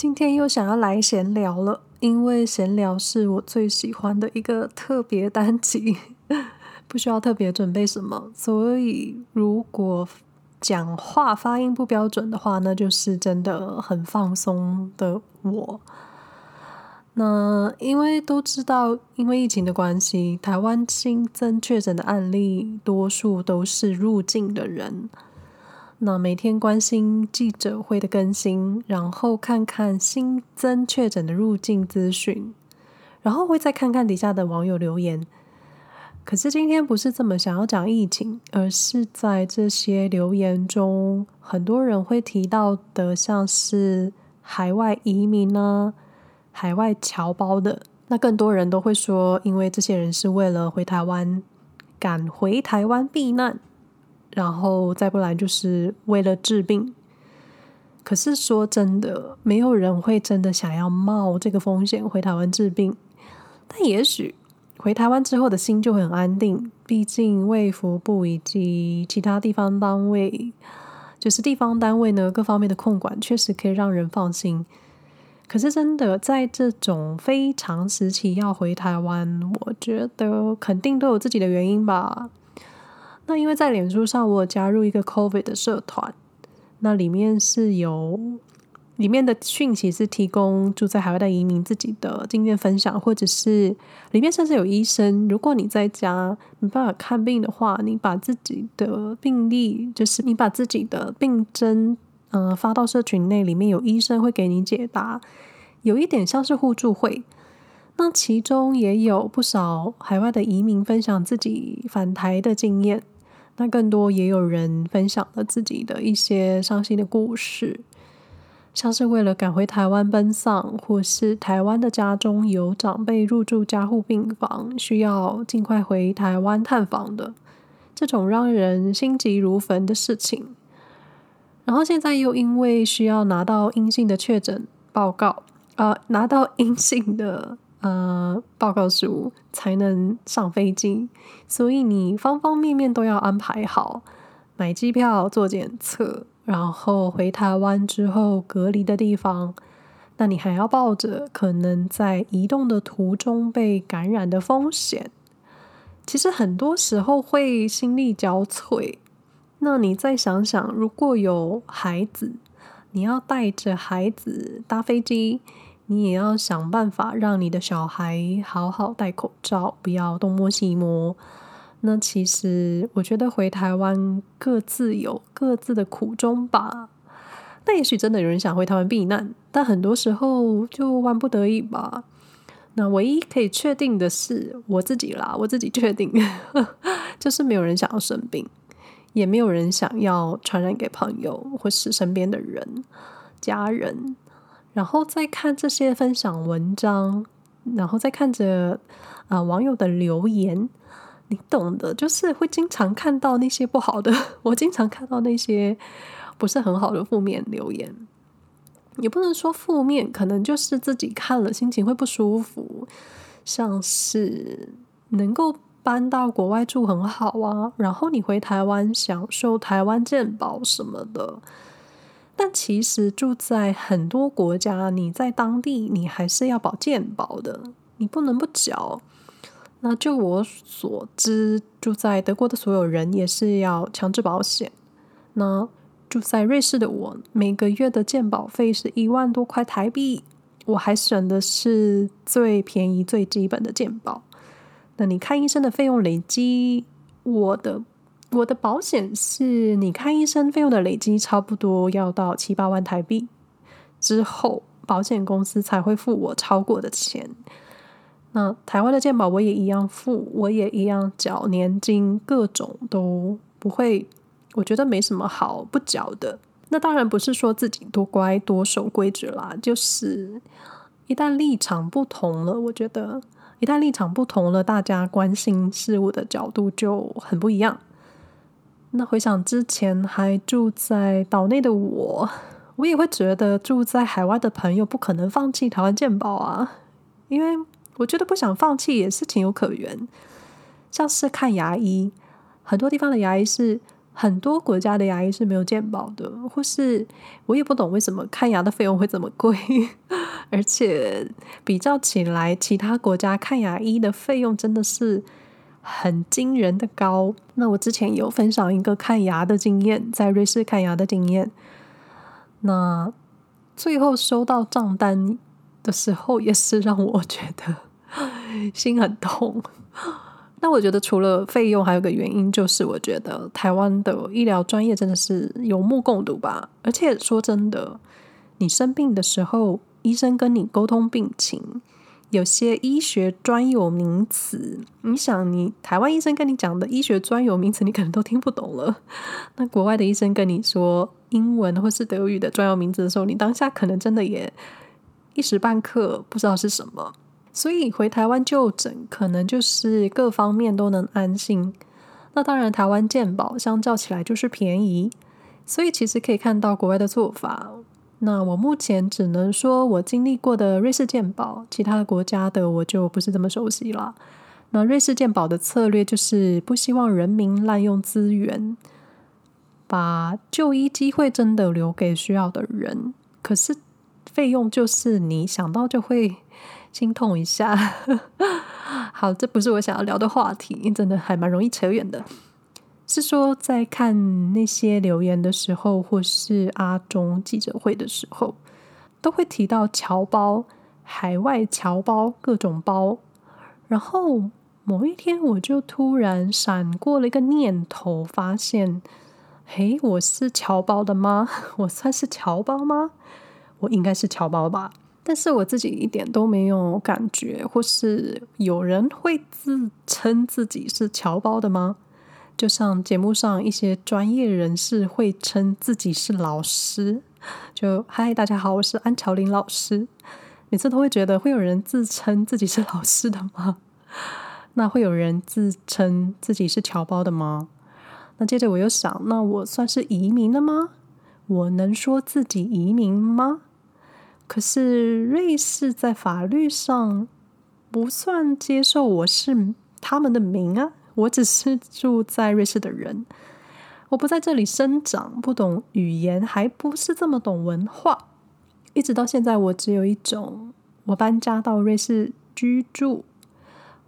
今天又想要来闲聊了，因为闲聊是我最喜欢的一个特别单集，不需要特别准备什么，所以如果讲话发音不标准的话，那就是真的很放松的我。那因为都知道，因为疫情的关系，台湾新增确诊的案例多数都是入境的人。那每天关心记者会的更新，然后看看新增确诊的入境资讯，然后会再看看底下的网友留言。可是今天不是这么想要讲疫情，而是在这些留言中，很多人会提到的，像是海外移民呢、海外侨胞的，那更多人都会说，因为这些人是为了回台湾，赶回台湾避难。然后再不来就是为了治病，可是说真的，没有人会真的想要冒这个风险回台湾治病。但也许回台湾之后的心就很安定，毕竟卫福部以及其他地方单位，就是地方单位呢，各方面的控管确实可以让人放心。可是真的在这种非常时期要回台湾，我觉得肯定都有自己的原因吧。那因为在脸书上，我有加入一个 COVID 的社团，那里面是有里面的讯息是提供住在海外的移民自己的经验分享，或者是里面甚至有医生，如果你在家没办法看病的话，你把自己的病历，就是你把自己的病征，嗯、呃，发到社群内，里面有医生会给你解答，有一点像是互助会。那其中也有不少海外的移民分享自己返台的经验。那更多也有人分享了自己的一些伤心的故事，像是为了赶回台湾奔丧，或是台湾的家中有长辈入住加护病房，需要尽快回台湾探访的这种让人心急如焚的事情。然后现在又因为需要拿到阴性的确诊报告，呃，拿到阴性的。呃，报告书才能上飞机，所以你方方面面都要安排好，买机票、做检测，然后回台湾之后隔离的地方，那你还要抱着可能在移动的途中被感染的风险。其实很多时候会心力交瘁。那你再想想，如果有孩子，你要带着孩子搭飞机。你也要想办法让你的小孩好好戴口罩，不要东摸西摸。那其实我觉得回台湾各自有各自的苦衷吧。那也许真的有人想回台湾避难，但很多时候就万不得已吧。那唯一可以确定的是我自己啦，我自己确定，就是没有人想要生病，也没有人想要传染给朋友或是身边的人、家人。然后再看这些分享文章，然后再看着啊、网友的留言，你懂的，就是会经常看到那些不好的，我经常看到那些不是很好的负面留言，也不能说负面，可能就是自己看了心情会不舒服，像是能够搬到国外住很好啊，然后你回台湾享受台湾健保什么的。但其实住在很多国家，你在当地你还是要保健保的，你不能不缴。那就我所知，住在德国的所有人也是要强制保险。那住在瑞士的我，每个月的健保费是一万多块台币，我还选的是最便宜、最基本的健保。那你看医生的费用累积，我的。我的保险是你看医生费用的累积，差不多要到七八万台币之后，保险公司才会付我超过的钱。那台湾的健保我也一样付，我也一样缴年金，各种都不会，我觉得没什么好不缴的。那当然不是说自己多乖多守规矩啦，就是一旦立场不同了，我觉得一旦立场不同了，大家关心事物的角度就很不一样。那回想之前还住在岛内的我，我也会觉得住在海外的朋友不可能放弃台湾健保啊，因为我觉得不想放弃也是情有可原。像是看牙医，很多地方的牙医是很多国家的牙医是没有健保的，或是我也不懂为什么看牙的费用会这么贵，而且比较起来，其他国家看牙医的费用真的是很惊人的高。那我之前有分享一个看牙的经验，在瑞士看牙的经验，那最后收到账单的时候，也是让我觉得心很痛。那我觉得除了费用，还有个原因就是，我觉得台湾的医疗专业真的是有目共睹吧。而且说真的，你生病的时候，医生跟你沟通病情，有些医学专有名词，你想你台湾医生跟你讲的医学专有名词，你可能都听不懂了。那国外的医生跟你说英文或是德语的专有名词的时候，你当下可能真的也一时半刻不知道是什么。所以回台湾就诊，可能就是各方面都能安心。那当然，台湾健保相较起来就是便宜，所以其实可以看到国外的做法。那我目前只能说我经历过的瑞士健保，其他的国家的我就不是这么熟悉了。那瑞士健保的策略就是不希望人民滥用资源，把就医机会真的留给需要的人。可是费用就是你想到就会。心痛一下，好，这不是我想要聊的话题，真的还蛮容易扯远的。是说，在看那些留言的时候，或是阿中记者会的时候，都会提到侨胞、海外侨胞各种胞。然后某一天，我就突然闪过了一个念头，发现，嘿，我是侨胞的吗？我算是侨胞吗？我应该是侨胞吧。但是我自己一点都没有感觉，或是有人会自称自己是侨胞的吗？就像节目上一些专业人士会称自己是老师，就嗨，大家好，我是安乔林老师。每次都会觉得会有人自称自己是老师的吗？那会有人自称自己是侨胞的吗？那接着我又想，那我算是移民了吗？我能说自己移民吗？可是瑞士在法律上不算接受我是他们的民啊，我只是住在瑞士的人，我不在这里生长，不懂语言，还不是这么懂文化。一直到现在，我只有一种，我搬家到瑞士居住，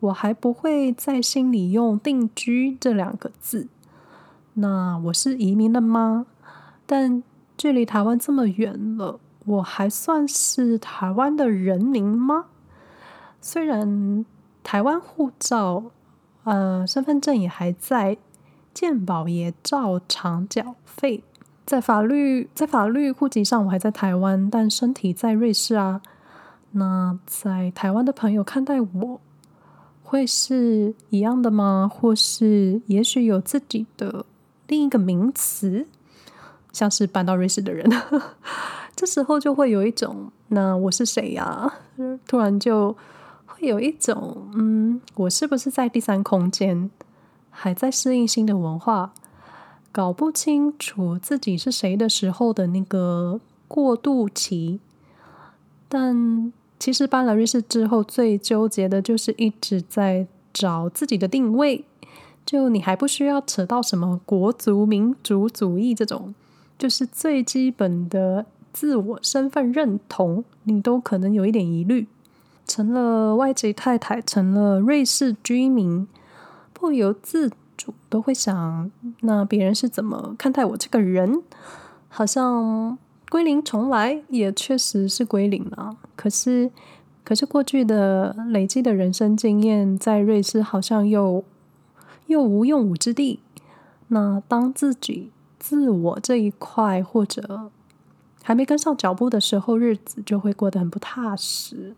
我还不会在心里用定居这两个字。那我是移民了吗？但距离台湾这么远了。我还算是台湾的人民吗？虽然台湾护照、呃，身份证也还在，健保也照常缴费，在法律在法律户籍上我还在台湾，但身体在瑞士啊。那在台湾的朋友看待我，会是一样的吗？或是也许有自己的另一个名词，像是搬到瑞士的人？这时候就会有一种，那我是谁呀？突然就有一种，嗯，我是不是在第三空间，还在适应新的文化，搞不清楚自己是谁的时候的那个过渡期。但其实搬来瑞士之后，最纠结的就是一直在找自己的定位。就你还不需要扯到什么国族民族主义这种，就是最基本的。自我身份认同，你都可能有一点疑虑。成了外籍太太，成了瑞士居民，不由自主都会想：那别人是怎么看待我这个人？好像归零重来，也确实是归零了。可是，可是过去的累积的人生经验，在瑞士好像又又无用武之地。那当自己自我这一块，或者还没跟上脚步的时候，日子就会过得很不踏实。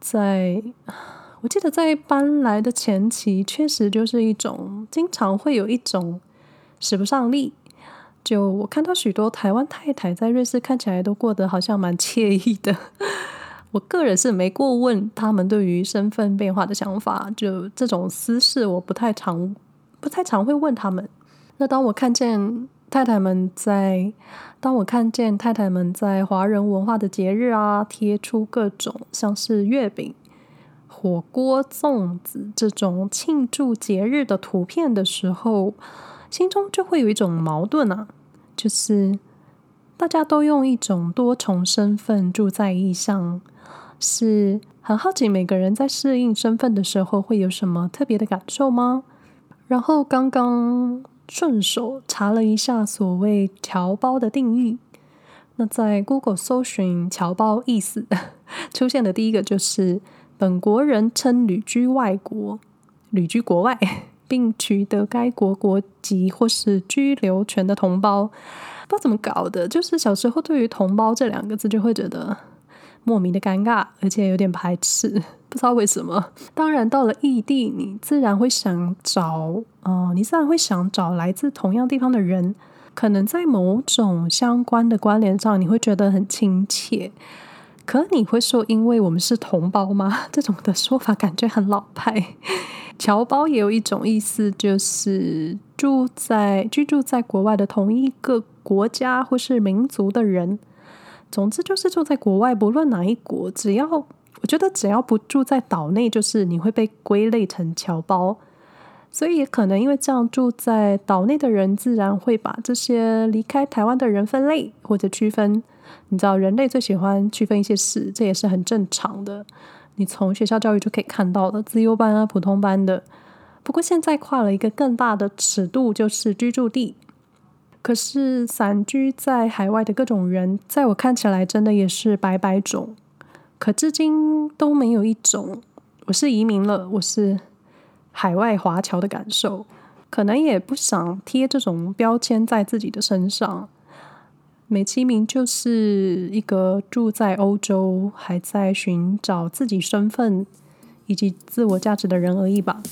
在我记得，在搬来的前期，确实就是一种经常会有一种使不上力。就我看到许多台湾太太在瑞士看起来都过得好像蛮惬意的。我个人是没过问他们对于身份变化的想法，就这种私事我不太常不太常会问他们。那当我看见太太们在。当我看见太太们在华人文化的节日啊，贴出各种像是月饼、火锅、粽子这种庆祝节日的图片的时候，心中就会有一种矛盾啊，就是大家都用一种多重身份住在异乡，是很好奇每个人在适应身份的时候会有什么特别的感受吗？然后刚刚顺手查了一下所谓“侨胞”的定义，那在 Google 搜寻“侨胞”意思，出现的第一个就是本国人称旅居外国、旅居国外，并取得该国国籍或是居留权的同胞。不知道怎么搞的，就是小时候对于“同胞”这两个字就会觉得莫名的尴尬，而且有点排斥。不知道为什么，当然到了异地，你自然会想找，哦、呃，你自然会想找来自同样地方的人，可能在某种相关的关联上，你会觉得很亲切。可你会说，因为我们是同胞吗？这种的说法感觉很老派。侨胞也有一种意思，就是住在居住在国外的同一个国家或是民族的人。总之就是住在国外，不论哪一国，只要。我觉得只要不住在岛内，就是你会被归类成侨胞，所以也可能因为这样，住在岛内的人自然会把这些离开台湾的人分类或者区分。你知道，人类最喜欢区分一些事，这也是很正常的。你从学校教育就可以看到了，资优班啊、普通班的。不过现在跨了一个更大的尺度，就是居住地。可是散居在海外的各种人，在我看起来，真的也是百百种。可至今都没有一种我是移民了，我是海外华侨的感受，可能也不想贴这种标签在自己的身上。美其名就是一个住在欧洲，还在寻找自己身份以及自我价值的人而已吧。